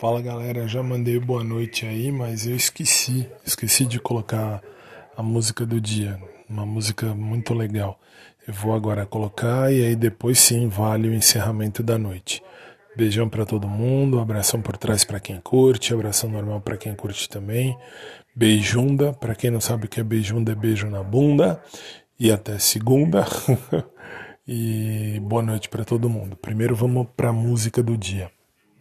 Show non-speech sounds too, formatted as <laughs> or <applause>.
Fala galera, já mandei boa noite aí, mas eu esqueci, esqueci de colocar a música do dia, uma música muito legal. Eu vou agora colocar e aí depois sim vale o encerramento da noite. Beijão para todo mundo, abração por trás para quem curte, abração normal para quem curte também. Beijunda, para quem não sabe o que é beijunda, é beijo na bunda. E até segunda. <laughs> e boa noite para todo mundo. Primeiro vamos para a música do dia.